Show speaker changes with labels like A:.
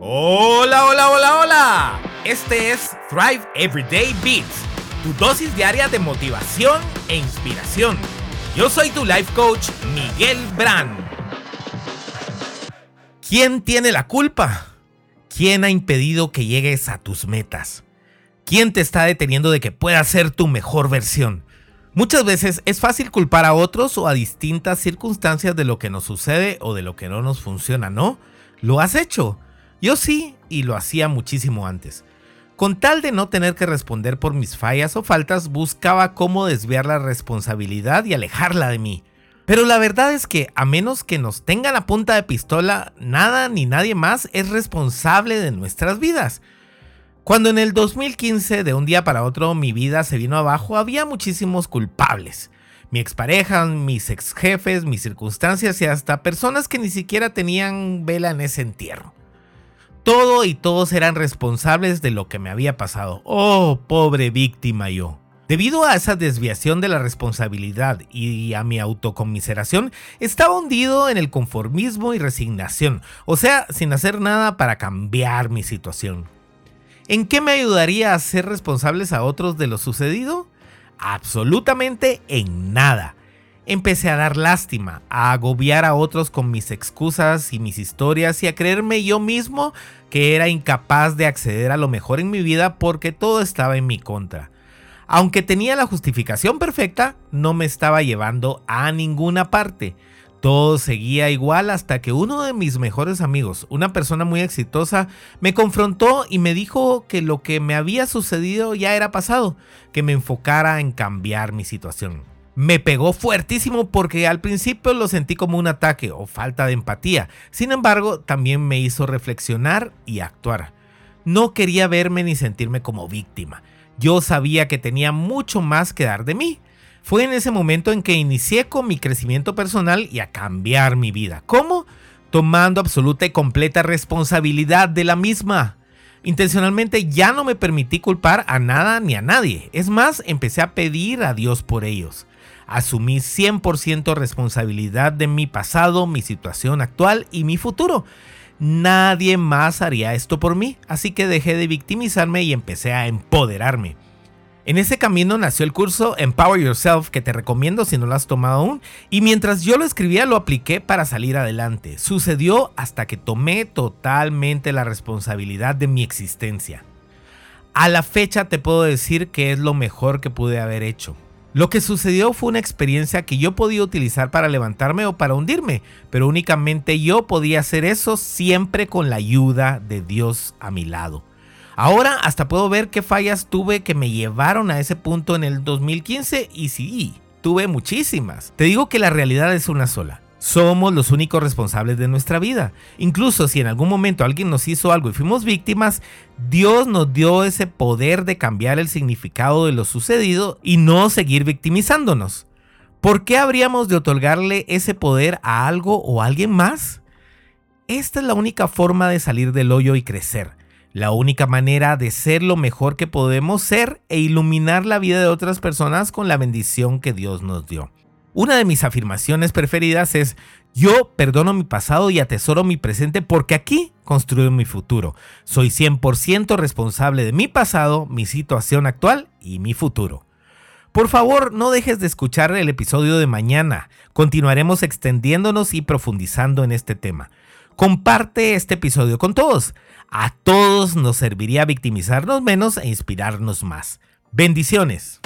A: Hola, hola, hola, hola. Este es Thrive Everyday Beats, tu dosis diaria de motivación e inspiración. Yo soy tu life coach, Miguel Brand. ¿Quién tiene la culpa? ¿Quién ha impedido que llegues a tus metas? ¿Quién te está deteniendo de que puedas ser tu mejor versión? Muchas veces es fácil culpar a otros o a distintas circunstancias de lo que nos sucede o de lo que no nos funciona, ¿no? ¿Lo has hecho? Yo sí, y lo hacía muchísimo antes. Con tal de no tener que responder por mis fallas o faltas, buscaba cómo desviar la responsabilidad y alejarla de mí. Pero la verdad es que, a menos que nos tengan a punta de pistola, nada ni nadie más es responsable de nuestras vidas. Cuando en el 2015, de un día para otro, mi vida se vino abajo, había muchísimos culpables. Mi expareja, mis ex jefes, mis circunstancias y hasta personas que ni siquiera tenían vela en ese entierro. Todo y todos eran responsables de lo que me había pasado. Oh, pobre víctima yo. Debido a esa desviación de la responsabilidad y a mi autocomiseración, estaba hundido en el conformismo y resignación, o sea, sin hacer nada para cambiar mi situación. ¿En qué me ayudaría a ser responsables a otros de lo sucedido? Absolutamente en nada empecé a dar lástima, a agobiar a otros con mis excusas y mis historias y a creerme yo mismo que era incapaz de acceder a lo mejor en mi vida porque todo estaba en mi contra. Aunque tenía la justificación perfecta, no me estaba llevando a ninguna parte. Todo seguía igual hasta que uno de mis mejores amigos, una persona muy exitosa, me confrontó y me dijo que lo que me había sucedido ya era pasado, que me enfocara en cambiar mi situación me pegó fuertísimo porque al principio lo sentí como un ataque o falta de empatía. Sin embargo, también me hizo reflexionar y actuar. No quería verme ni sentirme como víctima. Yo sabía que tenía mucho más que dar de mí. Fue en ese momento en que inicié con mi crecimiento personal y a cambiar mi vida. ¿Cómo? Tomando absoluta y completa responsabilidad de la misma. Intencionalmente ya no me permití culpar a nada ni a nadie. Es más, empecé a pedir a Dios por ellos. Asumí 100% responsabilidad de mi pasado, mi situación actual y mi futuro. Nadie más haría esto por mí, así que dejé de victimizarme y empecé a empoderarme. En ese camino nació el curso Empower Yourself que te recomiendo si no lo has tomado aún y mientras yo lo escribía lo apliqué para salir adelante. Sucedió hasta que tomé totalmente la responsabilidad de mi existencia. A la fecha te puedo decir que es lo mejor que pude haber hecho. Lo que sucedió fue una experiencia que yo podía utilizar para levantarme o para hundirme, pero únicamente yo podía hacer eso siempre con la ayuda de Dios a mi lado. Ahora hasta puedo ver qué fallas tuve que me llevaron a ese punto en el 2015 y sí, tuve muchísimas. Te digo que la realidad es una sola. Somos los únicos responsables de nuestra vida. Incluso si en algún momento alguien nos hizo algo y fuimos víctimas, Dios nos dio ese poder de cambiar el significado de lo sucedido y no seguir victimizándonos. ¿Por qué habríamos de otorgarle ese poder a algo o a alguien más? Esta es la única forma de salir del hoyo y crecer. La única manera de ser lo mejor que podemos ser e iluminar la vida de otras personas con la bendición que Dios nos dio. Una de mis afirmaciones preferidas es, yo perdono mi pasado y atesoro mi presente porque aquí construyo mi futuro. Soy 100% responsable de mi pasado, mi situación actual y mi futuro. Por favor, no dejes de escuchar el episodio de mañana. Continuaremos extendiéndonos y profundizando en este tema. Comparte este episodio con todos. A todos nos serviría victimizarnos menos e inspirarnos más. Bendiciones.